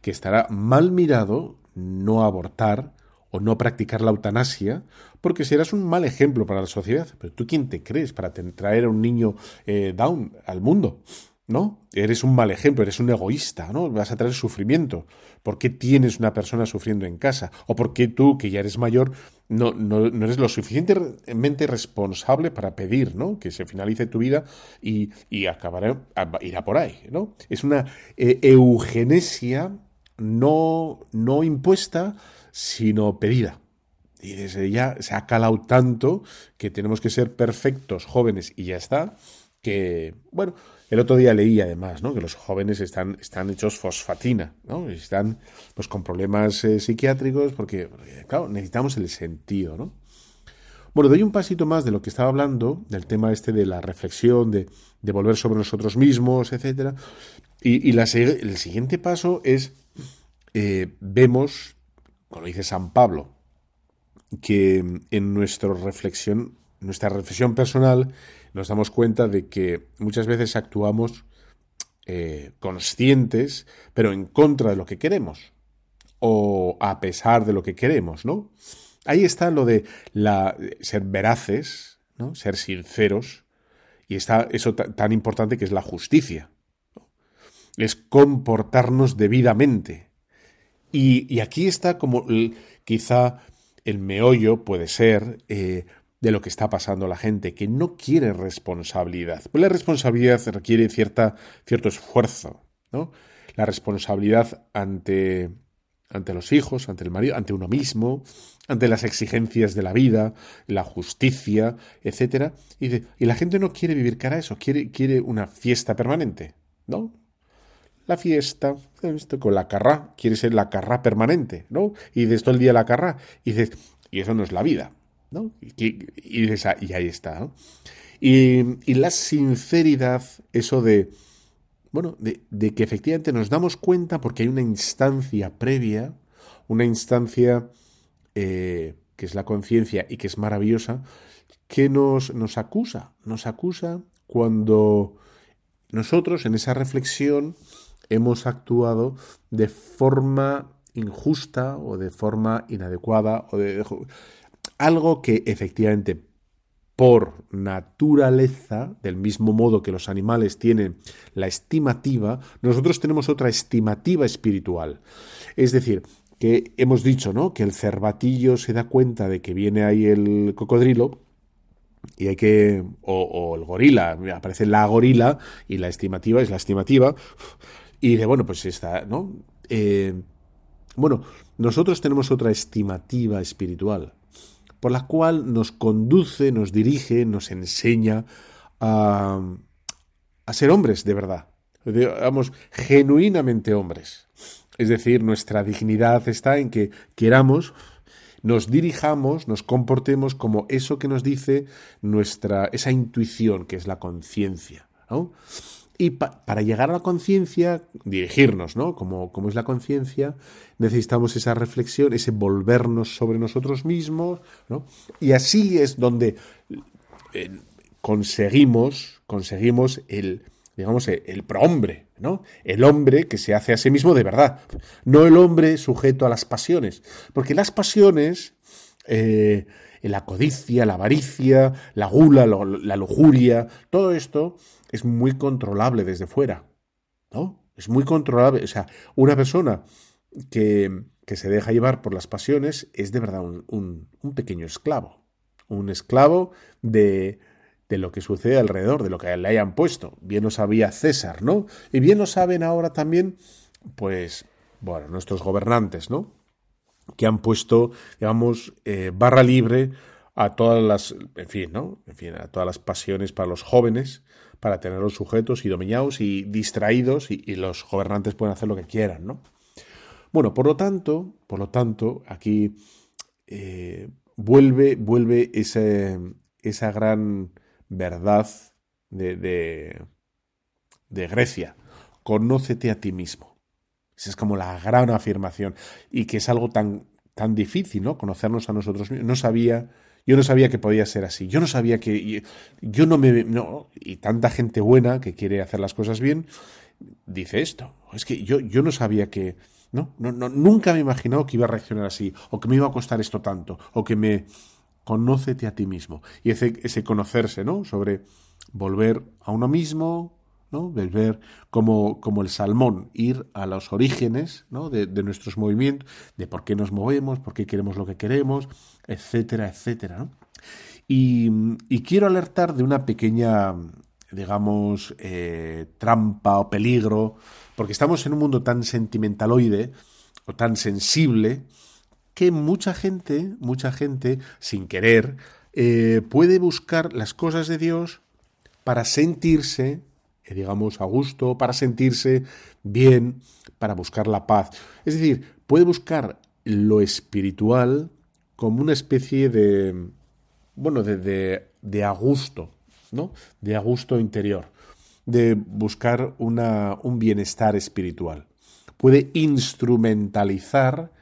que estará mal mirado no abortar o no practicar la eutanasia, porque serás un mal ejemplo para la sociedad. Pero tú quién te crees para traer a un niño eh, down al mundo? ¿No? Eres un mal ejemplo, eres un egoísta, ¿no? Vas a traer sufrimiento. ¿Por qué tienes una persona sufriendo en casa? ¿O por qué tú, que ya eres mayor, no, no, eres lo suficientemente responsable para pedir, ¿no? Que se finalice tu vida y, y irá por ahí, ¿no? Es una eh, eugenesia no, no impuesta, sino pedida. Y desde ya se ha calado tanto que tenemos que ser perfectos, jóvenes, y ya está, que, bueno, el otro día leí además ¿no? que los jóvenes están, están hechos fosfatina, ¿no? están pues, con problemas eh, psiquiátricos porque, claro, necesitamos el sentido. ¿no? Bueno, doy un pasito más de lo que estaba hablando, del tema este de la reflexión, de, volver sobre nosotros mismos, etc. Y, y el siguiente paso es, eh, vemos, como dice San Pablo, que en nuestra reflexión, nuestra reflexión personal, nos damos cuenta de que muchas veces actuamos eh, conscientes, pero en contra de lo que queremos, o a pesar de lo que queremos, ¿no? Ahí está lo de ser veraces, ¿no? ser sinceros, y está eso tan importante que es la justicia. Es comportarnos debidamente. Y, y aquí está como quizá el meollo puede ser eh, de lo que está pasando la gente, que no quiere responsabilidad. Pues la responsabilidad requiere cierta, cierto esfuerzo, ¿no? La responsabilidad ante, ante los hijos, ante el marido, ante uno mismo, ante las exigencias de la vida, la justicia, etc. Y, y la gente no quiere vivir cara a eso, quiere, quiere una fiesta permanente, ¿no? La fiesta, esto con la carrá, quiere ser la carrá permanente, ¿no? Y de todo el día la carrá, y dices, y eso no es la vida. ¿No? Y, y, ahí está. Y, la sinceridad, eso de, bueno, de, que efectivamente nos damos cuenta porque hay una instancia previa, una instancia eh, que es la conciencia y que es maravillosa, que nos, nos acusa, nos acusa cuando nosotros en esa reflexión hemos actuado de forma injusta o de forma inadecuada o de, algo que efectivamente por naturaleza, del mismo modo que los animales tienen la estimativa, nosotros tenemos otra estimativa espiritual. Es decir, que hemos dicho, ¿no? Que el cervatillo se da cuenta de que viene ahí el cocodrilo y hay que o, el gorila, aparece la gorila y la estimativa es la estimativa y de bueno, pues está, ¿no? Eh, bueno, nosotros tenemos otra estimativa espiritual por la cual nos conduce, nos dirige, nos enseña a, a ser hombres de verdad, digamos, genuinamente hombres. Es decir, nuestra dignidad está en que queramos, nos dirijamos, nos comportemos como eso que nos dice nuestra, esa intuición que es la conciencia. ¿no? Y para llegar a la conciencia, dirigirnos, ¿no? Como, como es la conciencia, necesitamos esa reflexión, ese volvernos sobre nosotros mismos, ¿no? Y así es donde eh, conseguimos, conseguimos el digamos, el prohombre, ¿no? El hombre que se hace a sí mismo de verdad, no el hombre sujeto a las pasiones, porque las pasiones, eh, la codicia, la avaricia, la gula, la lujuria, todo esto es muy controlable desde fuera, ¿no? Es muy controlable, o sea, una persona que, que se deja llevar por las pasiones es de verdad un, un pequeño esclavo, un esclavo de, de lo que sucede alrededor, de lo que le hayan puesto. Bien lo sabía César, ¿no? Y bien lo saben ahora también, pues, bueno, nuestros gobernantes, ¿no? Que han puesto, digamos, eh, barra libre a todas las, en fin, ¿no? En fin, a todas las pasiones para los jóvenes, para tenerlos sujetos y dominados y distraídos y, los gobernantes pueden hacer lo que quieran, ¿no? Bueno, por lo tanto, por lo tanto, aquí eh, vuelve, vuelve ese, esa gran verdad de, de, Grecia. Conócete a ti mismo. Esa es como la gran afirmación. Y que es algo tan, tan difícil, ¿no? Conocernos a nosotros mismos. No sabía, yo no sabía que podía ser así. Yo no sabía que. Yo no me. No, y tanta gente buena que quiere hacer las cosas bien dice esto. Es que yo, yo no sabía que. No, no, no, nunca me he imaginado que iba a reaccionar así, o que me iba a costar esto tanto, o que me, conócete a ti mismo. Y ese, ese conocerse, ¿no? Sobre volver a uno mismo, ¿no? Volver como, como el salmón, ir a los orígenes ¿no? de, nuestros movimientos, de por qué nos movemos, por qué queremos lo que queremos, etcétera, etcétera. Y, quiero alertar de una pequeña, digamos, eh, trampa o peligro, porque estamos en un mundo tan sentimentaloide o tan sensible, que mucha gente, mucha gente, sin querer, eh, puede buscar las cosas de Dios para sentirse, digamos, a gusto, para sentirse bien, para buscar la paz. Es decir, puede buscar lo espiritual como una especie de, bueno, de, de, de a gusto, ¿no? De a gusto interior, de buscar una, un bienestar espiritual. Puede instrumentalizar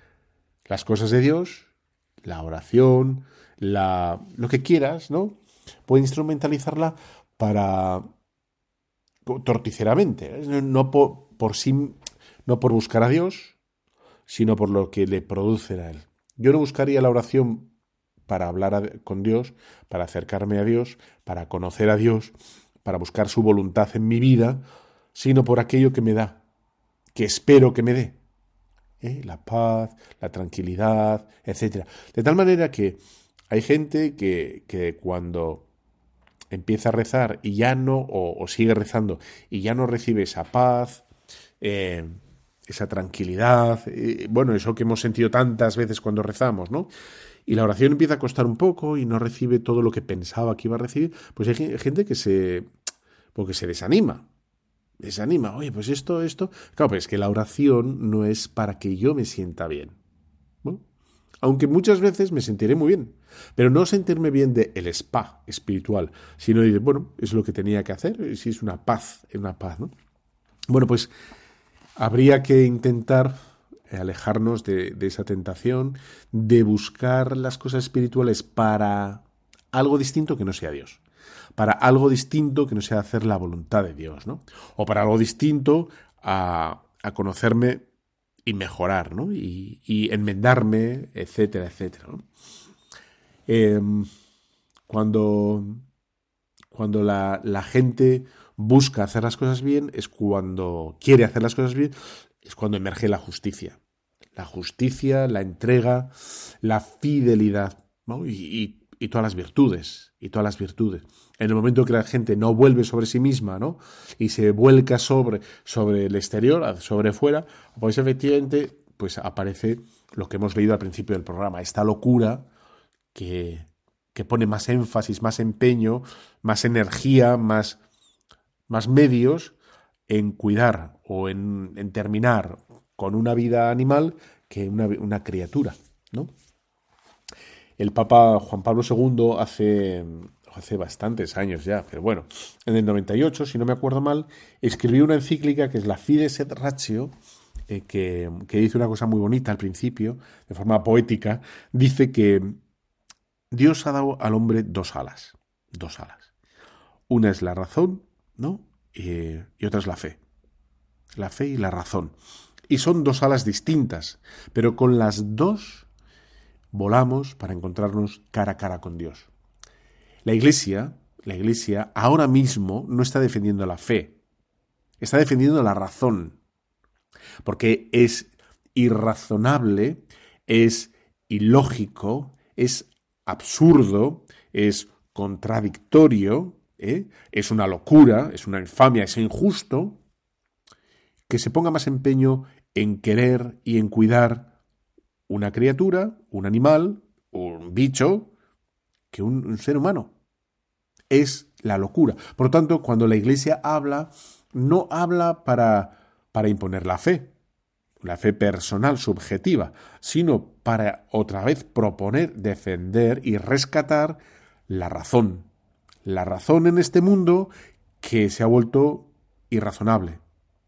las cosas de Dios, la oración, la, lo que quieras, ¿no? Puede instrumentalizarla para torticeramente, ¿eh? no por, por sí, no por buscar a Dios, sino por lo que le produce a Él. Yo no buscaría la oración para hablar con Dios, para acercarme a Dios, para conocer a Dios, para buscar su voluntad en mi vida, sino por aquello que me da, que espero que me dé. ¿eh? la paz, la tranquilidad, etc. De tal manera que hay gente que, que cuando empieza a rezar y ya no, o, sigue rezando y ya no recibe esa paz, eh, esa tranquilidad, eh, bueno, eso que hemos sentido tantas veces cuando rezamos, ¿no? Y la oración empieza a costar un poco y no recibe todo lo que pensaba que iba a recibir, pues hay gente que se, porque se desanima, desanima. Oye, pues esto, esto. Claro, pues es que la oración no es para que yo me sienta bien. Aunque muchas veces me sentiré muy bien. Pero no sentirme bien de el spa espiritual, sino de, bueno, es lo que tenía que hacer, si es una paz, una paz, ¿no? Bueno, pues habría que intentar alejarnos de, de esa tentación, de buscar las cosas espirituales para algo distinto que no sea Dios para algo distinto que no sea hacer la voluntad de Dios, ¿no? O para algo distinto a, conocerme y mejorar, ¿no? Y, enmendarme, etcétera, etcétera. Em, cuando cuando la, la, gente busca hacer las cosas bien, es cuando quiere hacer las cosas bien, es cuando emerge la justicia. La justicia, la entrega, la fidelidad ¿no? y, y todas las virtudes, y todas las virtudes. En el momento que la gente no vuelve sobre sí misma, ¿no? Y se vuelca sobre, sobre el exterior, sobre fuera, pues efectivamente, pues aparece lo que hemos leído al principio del programa, esta locura que, que pone más énfasis, más empeño, más energía, más, más medios en cuidar o en, en terminar con una vida animal que una, una criatura, ¿no? El Papa Juan Pablo II hace, hace bastantes años ya, pero bueno, en el 98, si no me acuerdo mal, escribió una encíclica que es la Fides et Ratio, eh, que, que dice una cosa muy bonita al principio, de forma poética, dice que Dios ha dado al hombre dos alas, dos alas. Una es la razón, ¿no? y, otra es la fe. La fe y la razón. Y son dos alas distintas, pero con las dos volamos para encontrarnos cara a cara con Dios. La Iglesia, la Iglesia ahora mismo no está defendiendo la fe, está defendiendo la razón, porque es irrazonable, es ilógico, es absurdo, es contradictorio, ¿eh? es una locura, es una infamia, es injusto, que se ponga más empeño en querer y en cuidar una criatura, un animal, un bicho, que un, ser humano. Es la locura. Por lo tanto, cuando la Iglesia habla, no habla para, para imponer la fe, la fe personal, subjetiva, sino para otra vez proponer, defender y rescatar la razón. La razón en este mundo que se ha vuelto irrazonable,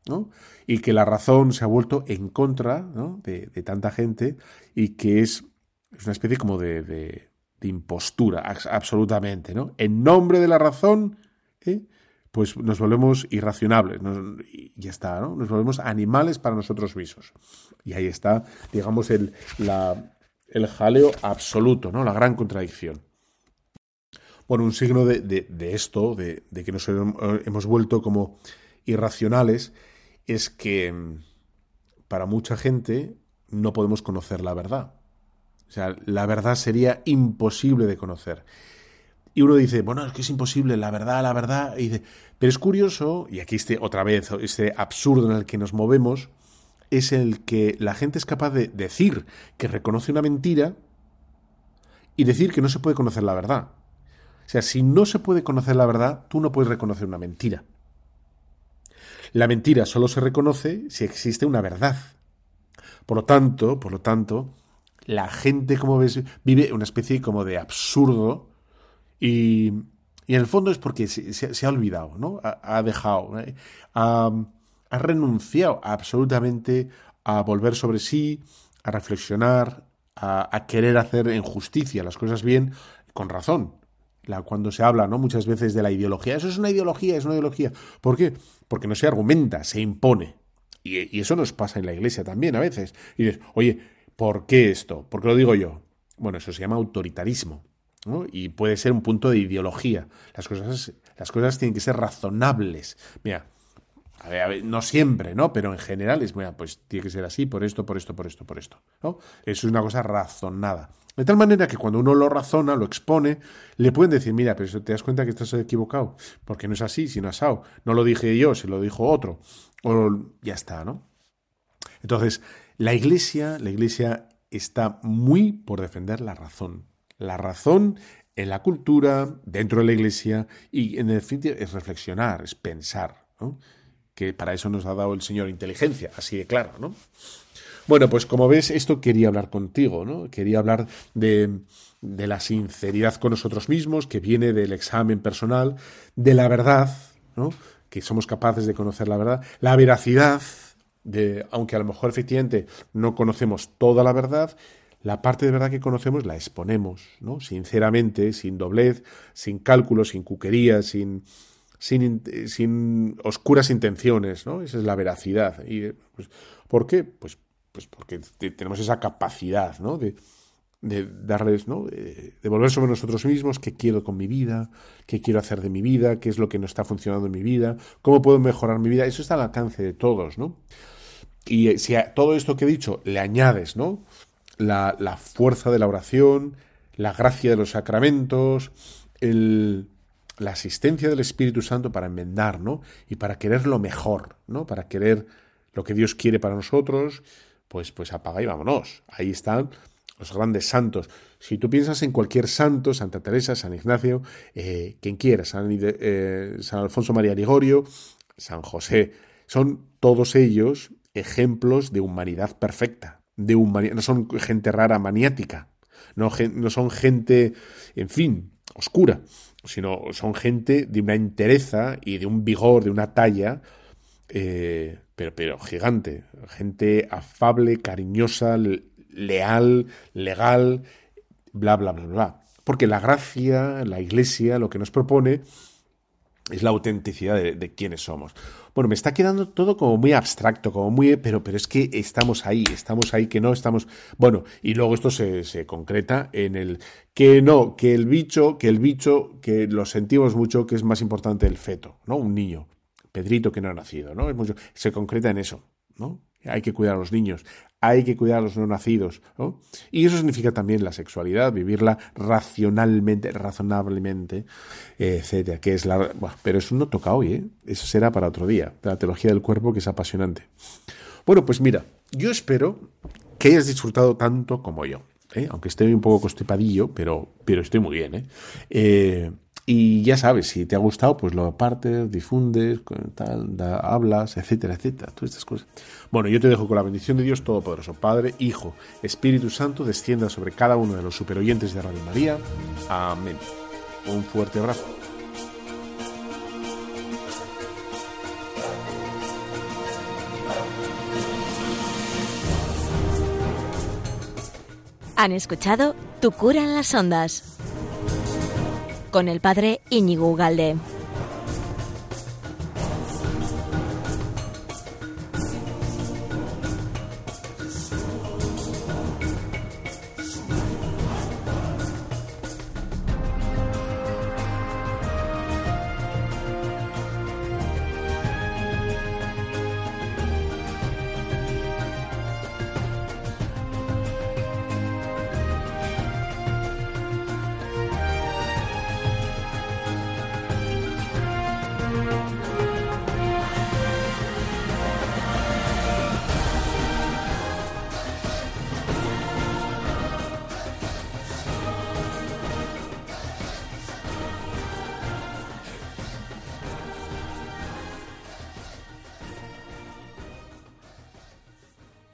¿no? Y que la razón se ha vuelto en contra de, tanta gente y que es, una especie como de, de, impostura, absolutamente, ¿no? En nombre de la razón, ¿eh? Pues nos volvemos irracionables, y ya está, ¿no? Nos volvemos animales para nosotros mismos. Y ahí está, digamos, el, el jaleo absoluto, ¿no? La gran contradicción. Bueno, un signo de, esto, de, que nos hemos vuelto como irracionales, es que mm, para mucha gente no podemos conocer la verdad. O sea, la verdad sería imposible de conocer. Y uno dice, bueno, es que es imposible, la verdad, la verdad. pero es curioso, y aquí este, otra vez, este absurdo en el que nos movemos, es el que la gente es capaz de decir que reconoce una mentira y decir que no se puede conocer la verdad. O sea, si no se puede conocer la verdad, tú no puedes reconocer una mentira. La mentira solo se reconoce si existe una verdad. Por lo tanto, por lo tanto, la gente, como ves, vive una especie como de absurdo y, en el fondo es porque se, ha olvidado, ¿no? Ha, dejado, ¿eh? ha, renunciado absolutamente a volver sobre sí, a reflexionar, a, querer hacer en justicia las cosas bien, con razón cuando se habla ¿no? muchas veces de la ideología. Eso es una ideología, es una ideología. ¿Por qué? Porque no se argumenta, se impone. Y, eso nos pasa en la iglesia también a veces. Y dices, oye, ¿por qué esto? ¿Por qué lo digo yo? Bueno, eso se llama autoritarismo. Y puede ser un punto de ideología. Las cosas, las cosas tienen que ser razonables. Mira, a ver, no siempre, ¿no? Pero en general es, mira, pues tiene que ser así por esto, por esto, por esto, por esto. Eso es una cosa razonada. De tal manera que cuando uno lo razona, lo expone, le pueden decir, mira, pero te das cuenta que estás equivocado, porque no es así, sino asado. No lo dije yo, se lo dijo otro. O ya está, ¿no? Entonces, la iglesia, la iglesia está muy por defender la razón. La razón en la cultura, dentro de la iglesia, y en el fin es reflexionar, es pensar, que para eso nos ha dado el Señor inteligencia, así de claro, ¿no? Bueno, pues como ves, esto quería hablar contigo, ¿no? Quería hablar de, de la sinceridad con nosotros mismos, que viene del examen personal, de la verdad, ¿no? Que somos capaces de conocer la verdad, la veracidad, de, aunque a lo mejor efectivamente no conocemos toda la verdad, la parte de verdad que conocemos la exponemos, ¿no? Sinceramente, sin doblez, sin cálculos, sin cuquerías, sin, sin, sin oscuras intenciones, ¿no? Esa es la veracidad. Y, pues, ¿Por qué? Pues pues porque tenemos esa capacidad, ¿no? De, darles, ¿no? De, volver sobre nosotros mismos, qué quiero con mi vida, qué quiero hacer de mi vida, qué es lo que no está funcionando en mi vida, cómo puedo mejorar mi vida. Eso está al alcance de todos, ¿no? Y eh, si a todo esto que he dicho le añades, ¿no? La, fuerza de la oración, la gracia de los sacramentos, la asistencia del Espíritu Santo para enmendar, ¿no? Y para querer lo mejor, ¿no? Para querer lo que Dios quiere para nosotros, pues, pues apaga y vámonos. Ahí están los grandes santos. Si tú piensas en cualquier santo, Santa Teresa, San Ignacio, eh, quien quiera, San, eh, San Alfonso María Ligorio, San José, son todos ellos ejemplos de humanidad perfecta, de humanidad, no son gente rara maniática, no, no son gente, en fin, oscura, sino son gente de una entereza y de un vigor, de una talla eh, pero, pero gigante, gente afable, cariñosa, leal, legal, bla, bla, bla, bla. Porque la gracia, la iglesia, lo que nos propone es la autenticidad de, de quiénes somos. Bueno, me está quedando todo como muy abstracto, como muy... Pero, pero es que estamos ahí, estamos ahí, que no estamos... Bueno, y luego esto se, se concreta en el que no, que el bicho, que el bicho, que lo sentimos mucho, que es más importante el feto, ¿no? Un niño, Pedrito que no ha nacido, ¿no? Es mucho, se concreta en eso, ¿no? Hay que cuidar a los niños, hay que cuidar a los no nacidos, ¿no? Y eso significa también la sexualidad, vivirla racionalmente, razonablemente, etcétera, que es la... Pero eso no toca hoy, ¿eh? Eso será para otro día, la teología del cuerpo, que es apasionante. Bueno, pues mira, yo espero que hayas disfrutado tanto como yo, ¿eh? aunque esté un poco constipadillo, pero, pero estoy muy bien, ¿eh? eh y ya sabes, si te ha gustado, pues lo apartes, difundes, tal, hablas, etcétera, etcétera, todas estas cosas. Bueno, yo te dejo con la bendición de Dios Todopoderoso, Padre, Hijo, Espíritu Santo, descienda sobre cada uno de los superoyentes de Radio María. Amén. Un fuerte abrazo. Han escuchado Tu cura en las ondas con el padre Íñigo Ugalde.